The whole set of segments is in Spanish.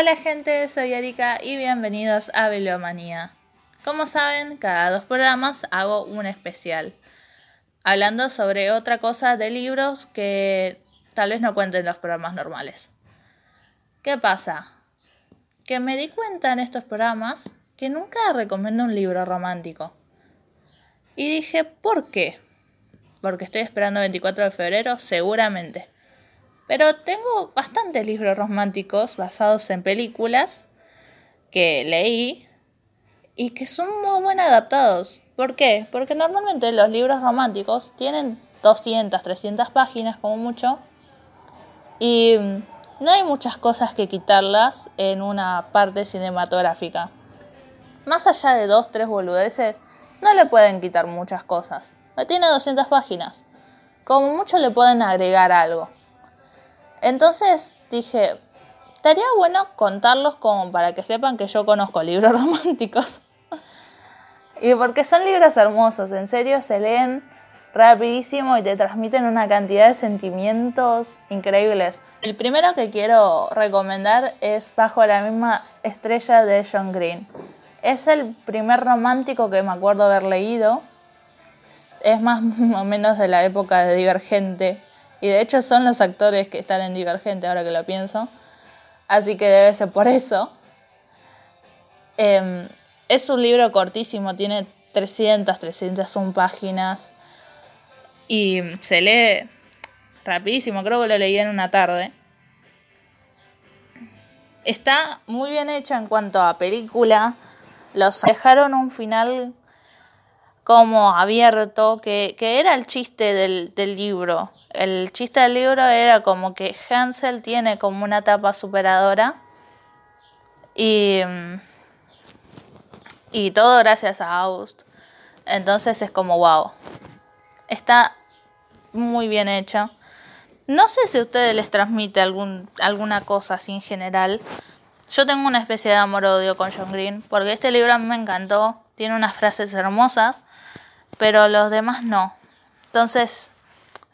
Hola gente, soy Erika y bienvenidos a Bibliomanía. Como saben, cada dos programas hago un especial, hablando sobre otra cosa de libros que tal vez no cuenten los programas normales. ¿Qué pasa? Que me di cuenta en estos programas que nunca recomiendo un libro romántico. Y dije, ¿por qué? Porque estoy esperando 24 de febrero, seguramente. Pero tengo bastantes libros románticos basados en películas que leí y que son muy bien adaptados. ¿Por qué? Porque normalmente los libros románticos tienen 200, 300 páginas como mucho y no hay muchas cosas que quitarlas en una parte cinematográfica. Más allá de dos, tres boludeces, no le pueden quitar muchas cosas. Tiene 200 páginas. Como mucho le pueden agregar algo. Entonces dije, estaría bueno contarlos como para que sepan que yo conozco libros románticos. y porque son libros hermosos, en serio se leen rapidísimo y te transmiten una cantidad de sentimientos increíbles. El primero que quiero recomendar es Bajo la misma estrella de John Green. Es el primer romántico que me acuerdo haber leído. Es más o menos de la época de Divergente. Y de hecho son los actores que están en Divergente, ahora que lo pienso. Así que debe ser por eso. Em, es un libro cortísimo, tiene 300, 301 páginas. Y se lee rapidísimo, creo que lo leí en una tarde. Está muy bien hecho en cuanto a película. Los dejaron un final como abierto, que, era el chiste del, del libro el chiste del libro era como que Hansel tiene como una etapa superadora y, y todo gracias a August. Entonces es como wow. Está muy bien hecho. No sé si a ustedes les transmite algún, alguna cosa así en general. Yo tengo una especie de amor-odio con John Green, porque este libro a mí me encantó, tiene unas frases hermosas, pero los demás no. Entonces,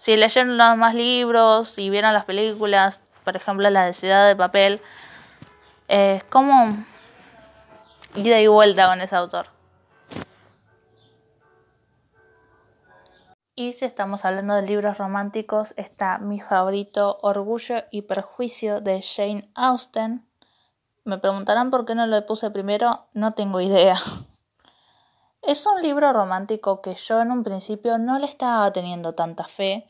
si leyeron los más libros y vieron las películas, por ejemplo la de Ciudad de Papel, es como ida y vuelta con ese autor. Y si estamos hablando de libros románticos, está mi favorito Orgullo y Perjuicio de Jane Austen. Me preguntarán por qué no lo puse primero, no tengo idea. Es un libro romántico que yo en un principio no le estaba teniendo tanta fe,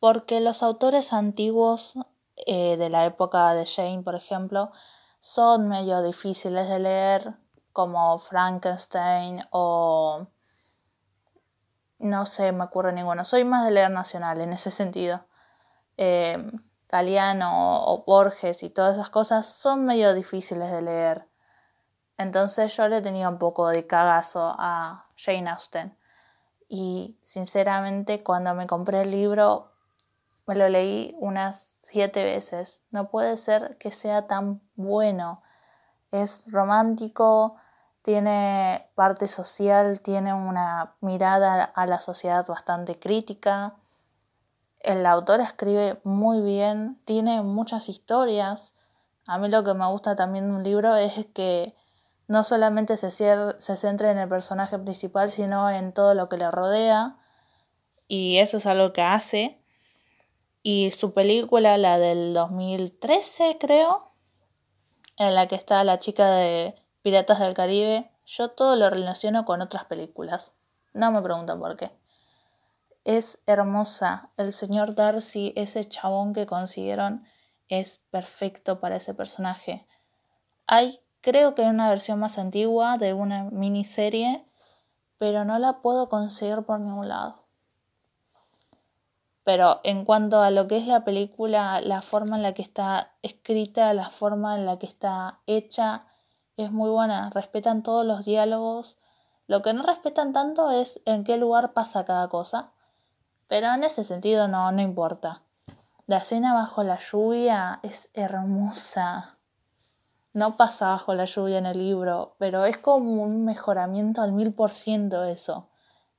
porque los autores antiguos eh, de la época de Jane, por ejemplo, son medio difíciles de leer, como Frankenstein o... No sé, me ocurre ninguno. Soy más de leer nacional en ese sentido. Eh, o Borges y todas esas cosas son medio difíciles de leer. Entonces yo le tenía un poco de cagazo a Jane Austen. Y sinceramente cuando me compré el libro me lo leí unas siete veces. No puede ser que sea tan bueno. Es romántico, tiene parte social, tiene una mirada a la sociedad bastante crítica. El autor escribe muy bien, tiene muchas historias. A mí lo que me gusta también de un libro es que no solamente se, se centra en el personaje principal, sino en todo lo que le rodea. Y eso es algo que hace. Y su película, la del 2013 creo, en la que está la chica de Piratas del Caribe, yo todo lo relaciono con otras películas. No me preguntan por qué. Es hermosa. El señor Darcy, ese chabón que consiguieron, es perfecto para ese personaje. Hay Creo que hay una versión más antigua de una miniserie, pero no la puedo conseguir por ningún lado. Pero en cuanto a lo que es la película, la forma en la que está escrita, la forma en la que está hecha, es muy buena. Respetan todos los diálogos. Lo que no respetan tanto es en qué lugar pasa cada cosa. Pero en ese sentido no, no importa. La escena bajo la lluvia es hermosa no pasa bajo la lluvia en el libro, pero es como un mejoramiento al mil por ciento eso.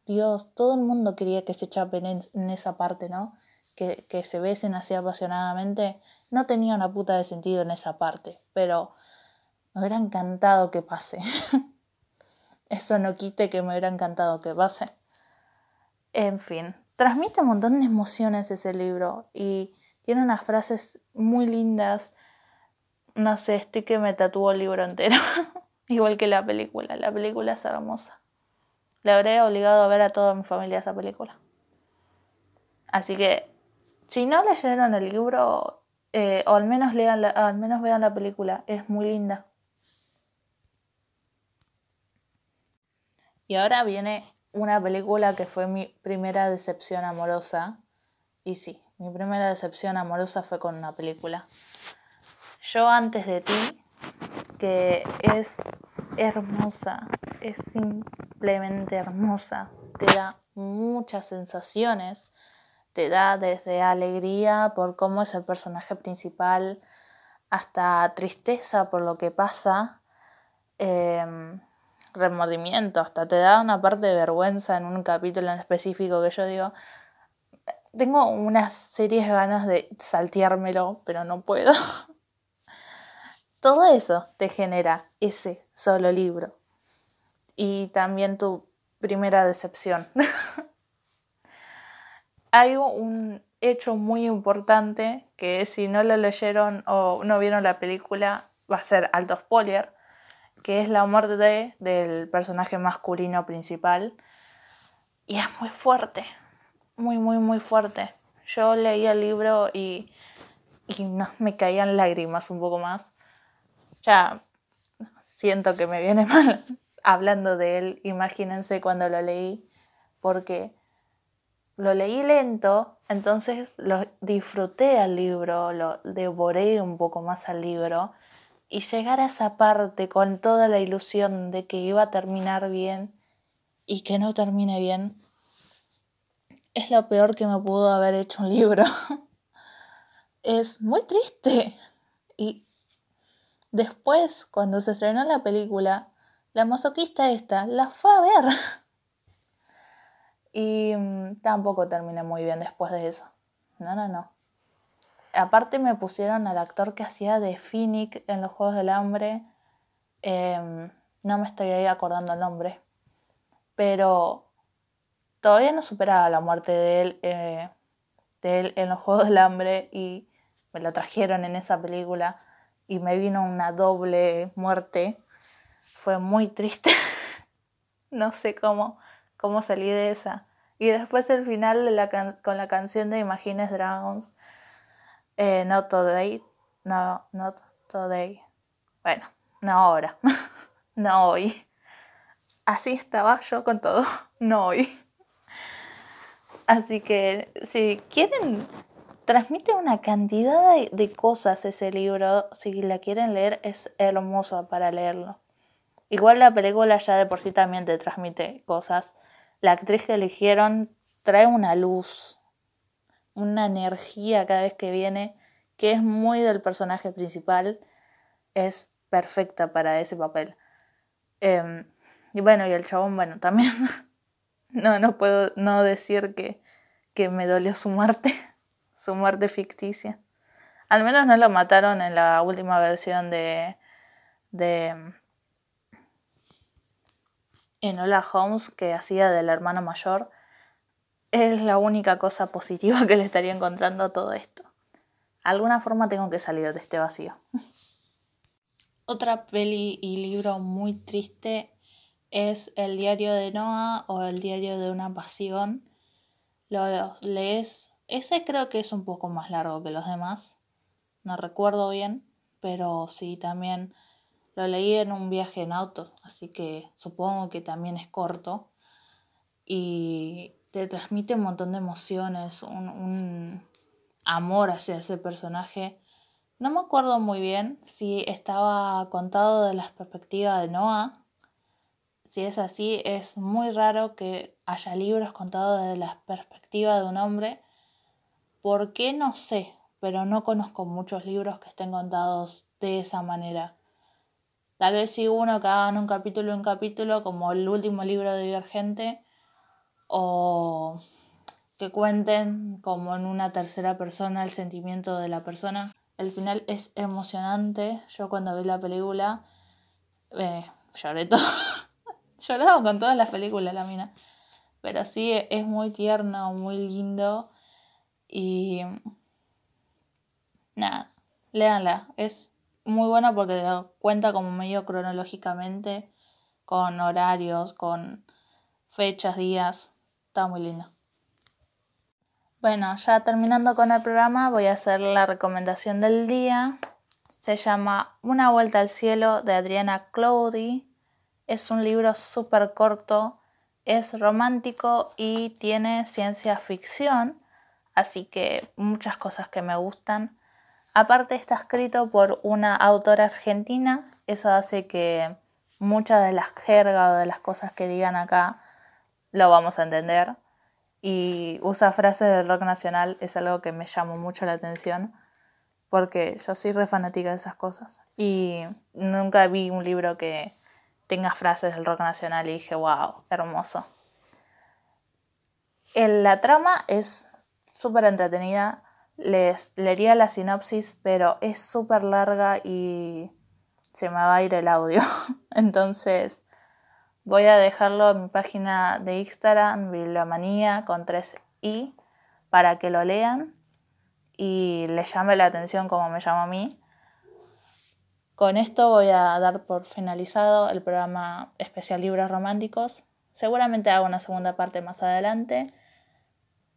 Dios, todo el mundo quería que se chapen en, esa parte, ¿no? que, que se besen así apasionadamente, no tenía una puta de sentido en esa parte, pero me hubiera encantado que pase. Eso no quite que me hubiera encantado que pase. En fin, transmite un montón de emociones ese libro y tiene unas frases muy lindas. No sé, estoy que me tatuó el libro entero. Igual que la película. La película es hermosa. Le habré obligado a ver a toda mi familia esa película. Así que, si no leyeron el libro, eh, o al menos, lean al menos vean la película. Es muy linda. Y ahora viene una película que fue mi primera decepción amorosa. Y sí, mi primera decepción amorosa fue con una película. Yo antes de ti, que es hermosa, es simplemente hermosa, te da muchas sensaciones, te da desde alegría por cómo es el personaje principal, hasta tristeza por lo que pasa, em, remordimiento, hasta te da una parte de vergüenza en un capítulo en específico que yo digo, tengo unas serias ganas de salteármelo, pero no puedo. Todo eso te genera ese solo libro. Y también tu primera decepción. Hay un hecho muy importante que si no lo leyeron o no vieron la película va a ser alto spoiler, que es la muerte del personaje masculino principal. Y es muy fuerte, muy, muy, muy fuerte. Yo leía el libro y, y me caían lágrimas un poco más. Ya siento que me viene mal hablando de él. Imagínense cuando lo leí, porque lo leí lento, entonces lo disfruté al libro, lo devoré un poco más al libro. Y llegar a esa parte con toda la ilusión de que iba a terminar bien y que no termine bien, es lo peor que me pudo haber hecho un libro. es muy triste. Y después, cuando se estrenó la película, la masoquista esta la fue a ver. Y mm, tampoco terminé muy bien después de eso. No, no, no. Aparte me pusieron al actor que hacía de Phoenix en los Juegos del Hambre. Em, no me estoy acordando el nombre. Pero todavía no superaba la muerte de él, eh, de él en los Juegos del Hambre y me lo trajeron en esa película y me vino una doble muerte. Fue muy triste. no sé cómo, cómo salí de esa. Y después el final con la canción de Imagines Dragons. Eh, not today. No, not today. Bueno, no ahora. no hoy. Así estaba yo con todo. No hoy. Así que si quieren, transmite una cantidad de, cosas ese libro. Si la quieren leer, es hermoso para leerlo. Igual la película ya de por sí también te transmite cosas. La actriz que eligieron trae una luz, una energía cada vez que viene, que es muy del personaje principal. Es perfecta para ese papel. Em, y bueno, y el chabón, bueno, también no, no puedo no decir que, que me dolió su muerte, su muerte ficticia. Al menos no lo mataron en la última versión de, de Enola Holmes que hacía del hermano mayor. Es la única cosa positiva que le estaría encontrando todo esto. Alguna forma tengo que salir de este vacío. Otra peli y libro muy triste es El diario de Noah o El diario de una pasión. Lo lees. Ese creo que es un poco más largo que los demás. No recuerdo bien, pero sí también lo leí en un viaje en auto, así que supongo que también es corto. Y te transmite un montón de emociones, un, amor hacia ese personaje. No me acuerdo muy bien si estaba contado de la perspectiva de Noah si es así, es muy raro que haya libros contados desde la perspectiva de un hombre. ¿Por qué? No sé, pero no conozco muchos libros que estén contados de esa manera. Tal vez si uno que hagan un capítulo un capítulo, como el último libro de Divergente, o que cuenten como en una tercera persona el sentimiento de la persona. El final es emocionante. Yo cuando vi la película eh, lloré todo. Lloraba con todas las películas la mina. Pero sí, es muy tierno, muy lindo. Y nada, léanla. Es muy buena porque cuenta como medio cronológicamente, con horarios, con fechas, días. Está muy lindo. Bueno, ya terminando con el programa, voy a hacer la recomendación del día. Se llama Una vuelta al cielo de Adriana Cloudy. Es un libro súper corto, es romántico y tiene ciencia ficción, así que muchas cosas que me gustan. Aparte está escrito por una autora argentina, eso hace que muchas de las jergas o de las cosas que digan acá lo vamos a entender. Y usa frases del rock nacional, es algo que me llamó mucho la atención, porque yo soy re fanática de esas cosas. Y nunca vi un libro que tenga frases del rock nacional y dije, wow, hermoso. la trama es súper entretenida, les leería la sinopsis, pero es súper larga y se me va a ir el audio. Entonces voy a dejarlo en mi página de Instagram, Bibliomanía con 3i, para que lo lean y les llame la atención como me llama a mí. Con esto voy a dar por finalizado el programa especial Libros Románticos. Seguramente hago una segunda parte más adelante.